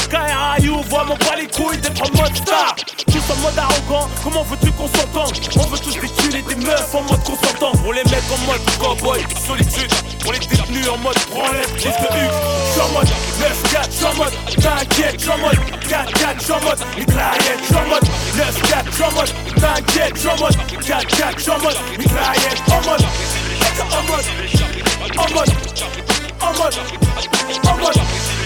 vois mon les couilles d'être en mode star, tous en mode arrogant, comment veux-tu qu'on s'entende On veut tous des et des meufs en mode consentant, pour les mecs en mode cowboy, solitude, pour les détenus en mode branlette, liste de Hugues, j'suis en mode 9-4, j'suis en mode t'inquiète, j'suis en mode 4-4, j'suis en mode mitraillette, j'suis mode 9-4, j'suis mode t'inquiète, j'suis mode 4-4, j'suis en mode mitraillette, en mode, en mode en mode, en mode, en mode,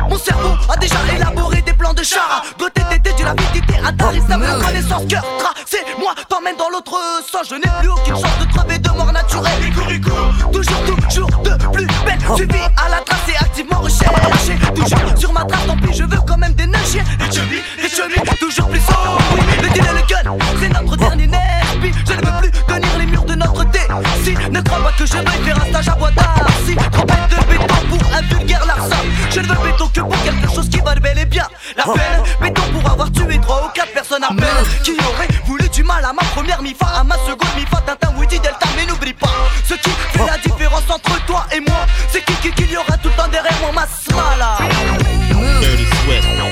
Mon cerveau a déjà élaboré des plans de chara Doté d'été d'une avidité intarissable La connaissance cœur tracé Moi t'emmène dans l'autre sens. Je n'ai plus aucune chance de crever de mort naturelle. Toujours, toujours de plus belle. Suivi à la trace et activement recherché. Toujours sur ma trace, tant pis je veux quand même des nager Des chevilles, des chevilles, toujours plus haut Oui, le deal et le gun, c'est notre dernier nerf Je ne veux plus tenir les murs de notre thé Si, ne crois pas que je vais faire un stage à bois Si, trop bête de béton pour un vulgaire larcin. Je ne veux béton La peine, béton pour avoir tué trois ou quatre personnes à peine. Qui aurait voulu du mal à ma première mi-fa À ma seconde mi-fa, Tintin, Woody, Delta Mais n'oublie pas, ce qui fait la différence entre toi et moi C'est qui qui qu'il y aura tout le temps derrière moi Ma smala Dirty Swift.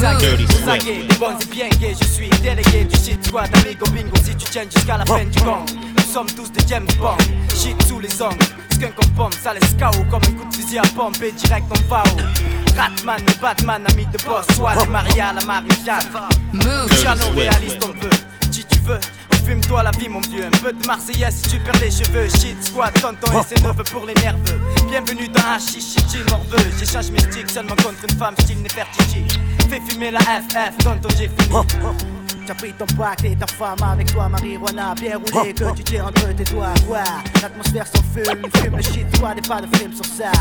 Zaguez, les et bien gays Je suis délégué du shit. Squad Amigo bingo si tu tiens jusqu'à la fin du gang. Nous sommes tous des James Bond. Shit sous les ongles. Skunk en pomme, ça laisse KO Comme un coup de fusil à pompe. Et direct va au Ratman, le Batman, ami de boss. Soit les Maria, la Marie-Jeanne Chano, réaliste on veut. Si tu veux Fume-toi la vie mon vieux, un peu de Marseillaise si tu perds les cheveux. Shit squad, tonton et ses neveux pour les nerveux. Bienvenue dans un chichi, shit morveux J'échange mes sticks seulement contre une femme style Nefertiti. Fais fumer la FF, tonton j'ai fini T'as pris ton pack et ta femme avec toi, marijuana bien roulé que tu tiens entre tes doigts. Quoi L'atmosphère s'enfume, fume le shit, toi et pas de film sur ça.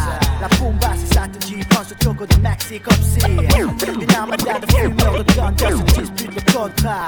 La bomba, si ça te dit, pense au choco de Maxi comme si. Une armada de fumeurs de ganja se dispute le contrat.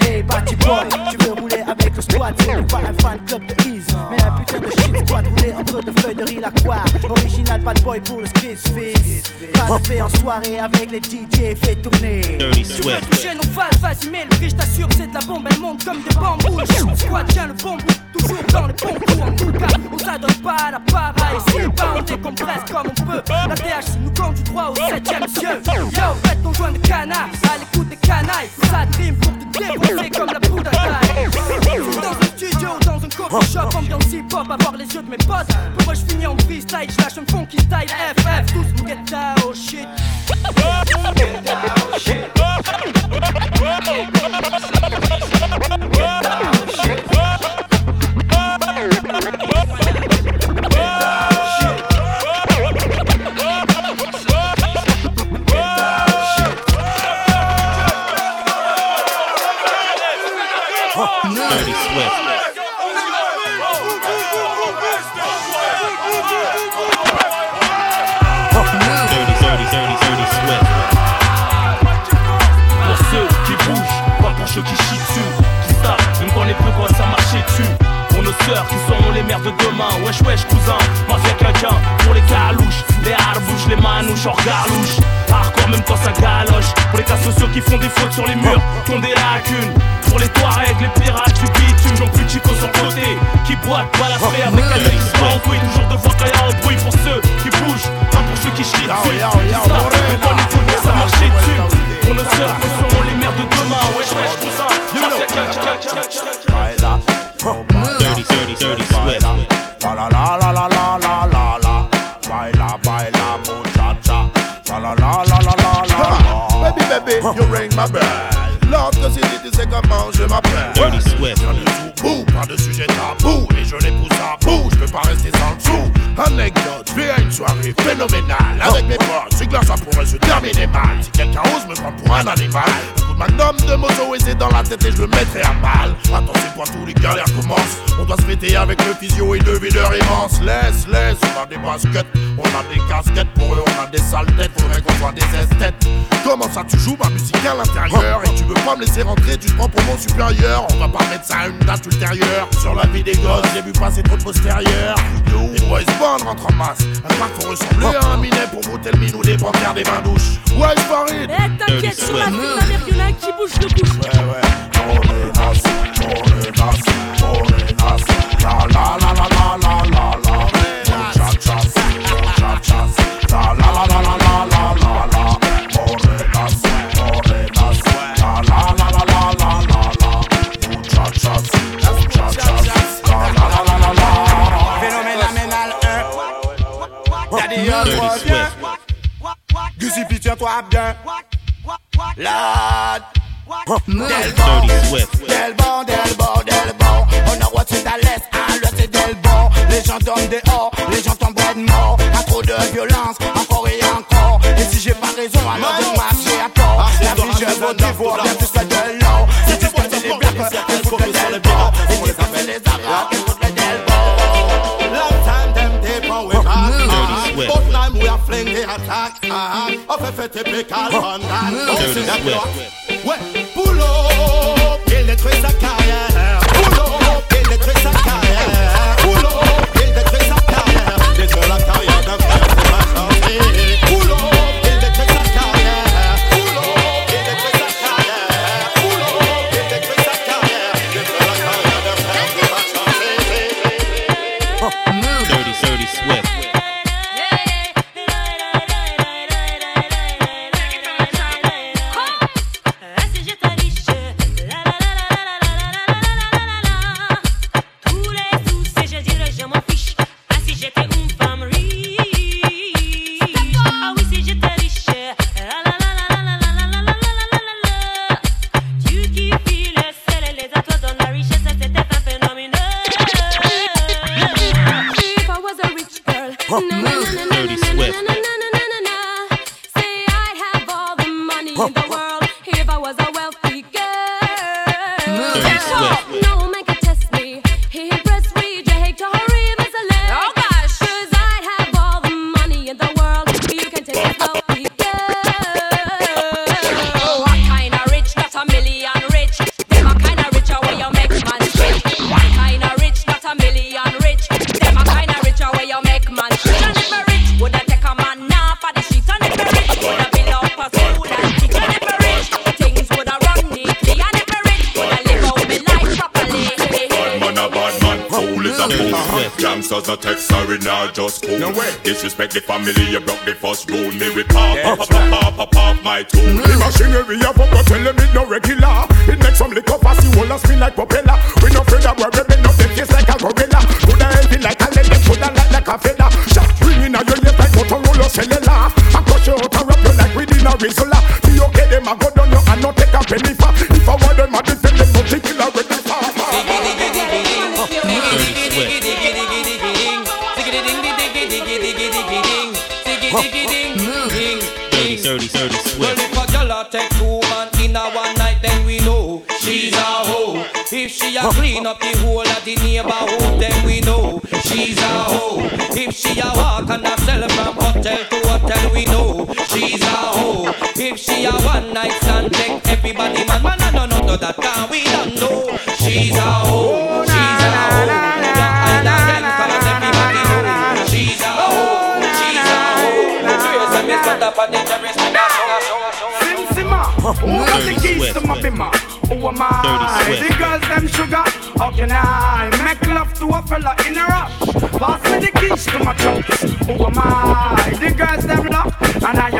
Hey, Batty Boy, tu veux rouler avec le squad, c'est pas un fan club de Ease. Mais un putain de shit squad roulé entre deux feuilles de riz la quoi. Original bad boy pour le skis fizz. Pas de fait en soirée avec les DJ, fait tourner. Dirty Tu veux toucher nos phases, vas-y mets prix, je t'assure c'est de la bombe, elle monte comme des bambous. Squad tient le bon toujours dans le bon coup En tout cas, on s'adonne pas à la para Et c'est pas, on décompresse comme on peut La THC nous conduit droit au septième cieux Yo, faites ton joint de canard, à l'écoute des canailles. Ça dream pour te défoncer comme la poudre à taille. Dans un studio, dans un coffee shop, ambiance hip-hop Avoir les yeux de mes potes, pour moi je finis en freestyle Je lâche un funky style FF, tous mon get oh shit Dirty sœurs qui seront les mères de demain. Wesh, wesh, cousin, moi c'est quelqu'un pour les calouches, les harbouches, les manouches en garlouche. Hardcore même quand ça galoche. Pour les cas sociaux qui font des fautes sur les murs, qui ont des lacunes. Pour les Touaregs, les pirates du bitume, j'en plus chico sur le côté. Qui boitent, balafré avec Alex oui, toujours de voir quand y'a un bruit pour ceux qui bougent, pas pour ceux qui chient dessus. Ça, ça marche dessus. Pour nos sœurs, nous serons les mères de demain. Wesh, wesh, cousin, quelqu'un. Dirty, dirty, dirty Swift. La la la la la la la la la. Baila, baila, muchacha. La la la la la la la. Baby, baby, you ring my bell. Lorsque c'est dit, tu sais comment je m'appelle. Dirty Swift. Boum, pas de sujet tabou. Et je les pousse à bout, je peux pas rester sans le sou. Anecdote, vais à une soirée phénoménale. Avec mes potes, c'est glace, ça pourrait se terminer mal. Si quelqu'un ose me prendre pour un animal, un coup de magnum de moto et c'est dans la tête et je le mettrai à mal. Attends, c'est pas tous les galères commencent. On doit se fêter avec le physio et le videur immense. Laisse, laisse, on a des baskets, on a des casquettes. Pour eux, on a des sales têtes, faudrait qu'on soit des esthètes. Comment ça, tu joues ma musique à l'intérieur? Et tu veux pas me laisser rentrer, tu te prends pour mon supérieur? On va pas mettre ça à une date ultérieure. Sur la vie des gosses, j'ai vu passer trop de postérieurs. Les boys band rentrent en masse. Un parc faut ressembler à un minet pour brouter le minou des panthères des bains douches. Ouais, Farid. Eh, t'inquiète, sur la fille d'un merguelin qui bouge de bouche. Ouais, ouais. Morenas, morenas, morenas. La 1 Daddy, y'a Dirty trop bien. tiens-toi Lad. Del bon, del bon, del bon, del bon. On envoie c'est à l'est, à l'ouest c'est del bon. Les gens tombent dehors, les gens tombent de mort trop de violence, encore et encore. Et si j'ai pas raison, alors de marcher à tort La vie je veux te voir, bien plus que de ah, ah, a typical London. Pull up, il détruit sa carrière. Fool. Gangsters a text sorry now just cool. Disrespect the family, you broke the first rule. Me we pop, pop, pop, pop, pop, pop my tool. Mm. The machinery of a go tell them it no regular. It makes some liquor fast, you wanna spin like propeller. We no afraid of worry, up the face like a gorilla. Coulda healthy like a leather, coulda light like a feather. Shot ringing out your ears like Motorola cellular. I crush you out and wrap you like within a Rizzola. Be okay, them a go down you and not take a penny for. Dirty, dirty, dirty Well, if a a take two man in a one night, then we know she's a hoe. If she a clean up the whole of the neighborhood, then we know she's a hoe. If she a walk and sell from hotel to hotel, we know she's a hoe. If she a one night stand, take everybody man, man, I don't know that can we don't know. She's a hoe. Who got the keys to my bimmer? Who am I? The girls them sugar. How can I make love to a fella in a rush? Pass me the keys to my trunk. Who am I? The girls them lock, and I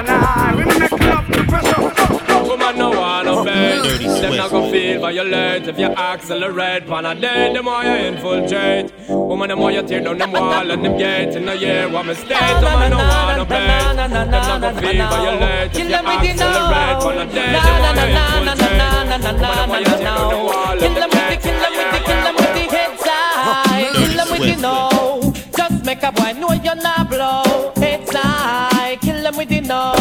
not gon' feel violent If you accelerate Pan a day, them more you infiltrate. Woman them more you tear down them wall And them gate. In a year What me state? Woman no want no bed Them not gon' feel violent If you accelerate Pan a day, them more you infiltrate. Woman them more you tear down them wall And them gate. in a year Kill them with the head side, kill them with the no. Just make a boy know you're not blow. Head side, kill them with the no.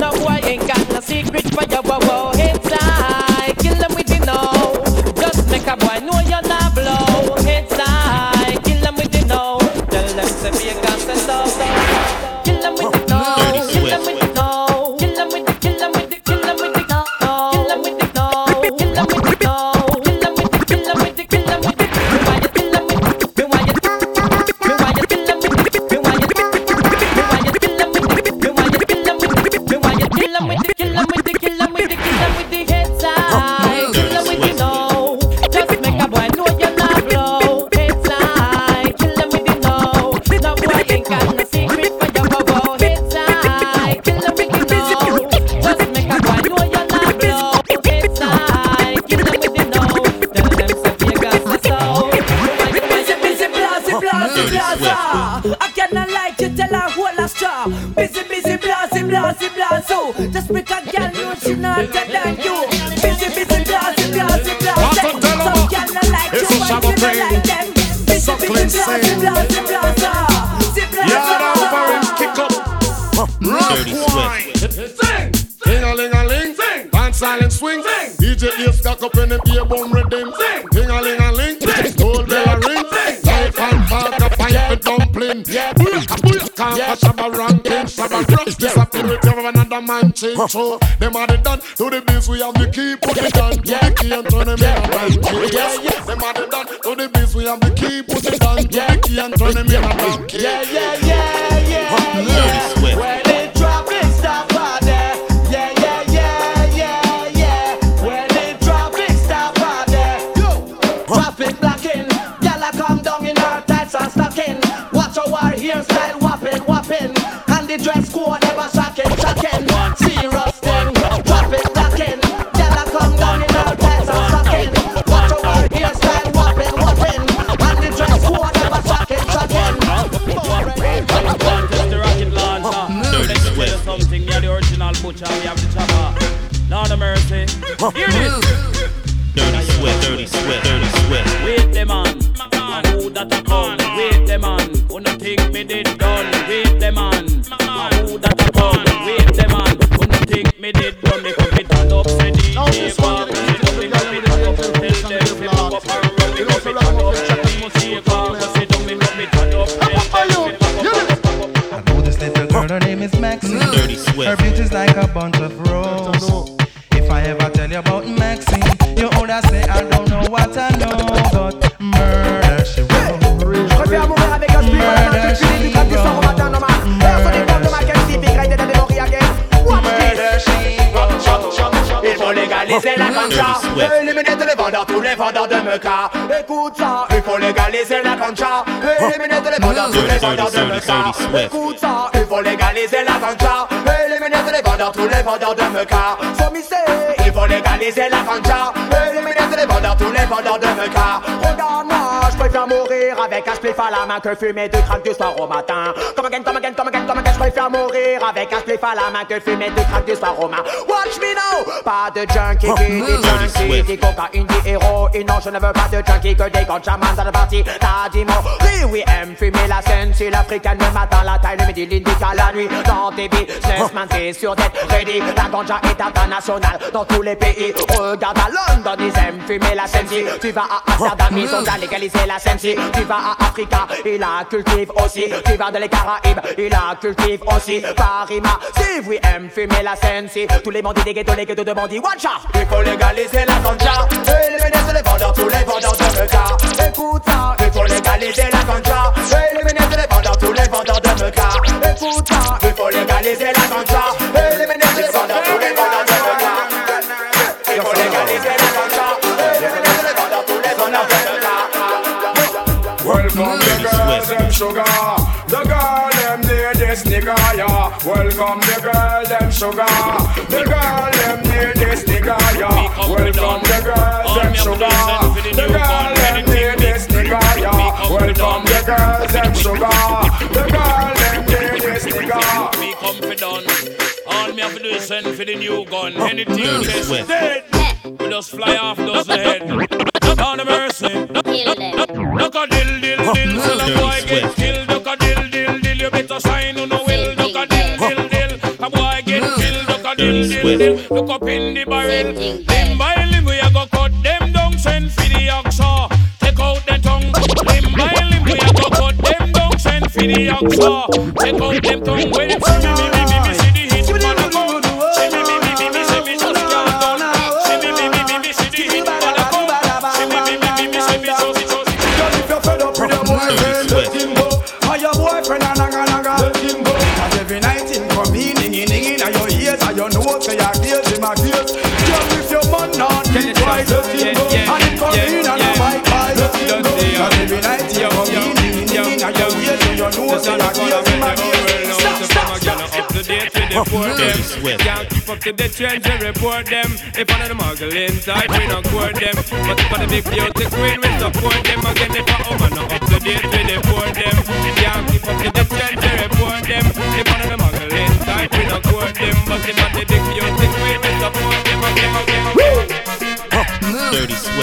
No boy ain't got no secret for your wow wow. Change. So them are the done to the biz. We have the key. Put it on. The key and turn them in a donkey. Yes, yes. Them are the done to the biz. We have the key. Put it on. The key and turn them in a donkey. Here it is. Meca Sommisé, il faut légaliser la cancha Éliminer tous les vendeurs, tous les vendeurs de préfère mourir à la main que fumer deux cracks du soir au matin. Come again, come again, come again, come again, je préfère mourir avec un spliff à la main que fumer deux cracks du soir au matin Watch me now, pas de junkie qui dit junkie, dit cocaïne, dit héroïne. Non, je ne veux pas de junkie que des gantchaman dans la partie T'as dit mon oui, oui, aime fumer la scène. Si l'africaine le matin, la taille, le midi, l'indica la nuit. Dans tes businessman, t'es sûr d'être ready. La ganja est internationale dans tous les pays. Regarde à London, ils aiment fumer la scène. Si tu vas à Amsterdam, ils ont à légaliser la scène. Si tu vas à Ils la cultivent aussi Tu vas dans les Caraïbes, ils la cultivent aussi Paris, si oui, aime fumer la scène Si tous les bandits des ghettos, les ghettos de bandits, one shot. Il faut légaliser la ganja Éliminer tous les vendeurs, tous les vendeurs de meca. Écoute ça, il faut légaliser la ganja Éliminer tous les vendeurs, tous les vendeurs de meca. Écoute ça, il faut légaliser la ganja sugar. The girl them need this nigga, yeah. Welcome the girl them sugar. The girl them need this nigga, yeah. Welcome the girl them sugar. The girl them need this nigga, yeah. Welcome the girl them sugar. The girl them need this nigga. Me come for. All me have to do is send for the new gun. Anything test dead. We just fly off those head. On the mercy. Look a dill dill dill. So the boy get killed. Look a dill dill dill. You better sign on the will. Look a dill dill dill. A boy get killed. Look a dill dill dill. Look up in the barrel. Limb by limb we a go cut them down. Send for the oxa. Take out the tongue. Limb by limb we a go cut them down. Send for the oxa. Take out them tongue. When date with the for them. Can't keep up to the trends and report them. If one of the muggling type, we don't court them. But if of the big beauty queen, we support them. Again, if a woman not up to date the for them. Can't keep up to the trends and report them. If one of the muggling type, we don't court them. But if of the big beauty queen, we support them. Again, again, again. Dirty Swift.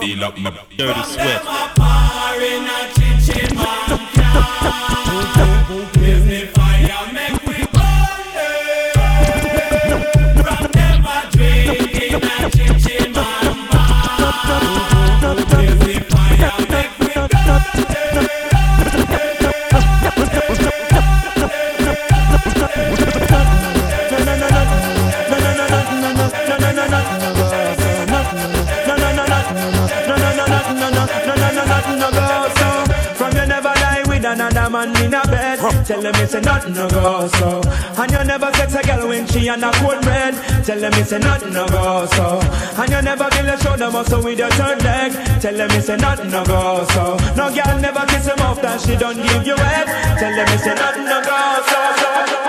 Feel up my dirty sweat. A nothing no go so. And you never sex a girl when she on a cold bread. Tell them it's a nothing no go so. And you never feel a shoulder muscle with your third leg. Tell them it's a nothing no go so. No girl never kiss him off that she don't give you head. Tell them it's a nothing no go so. so, so.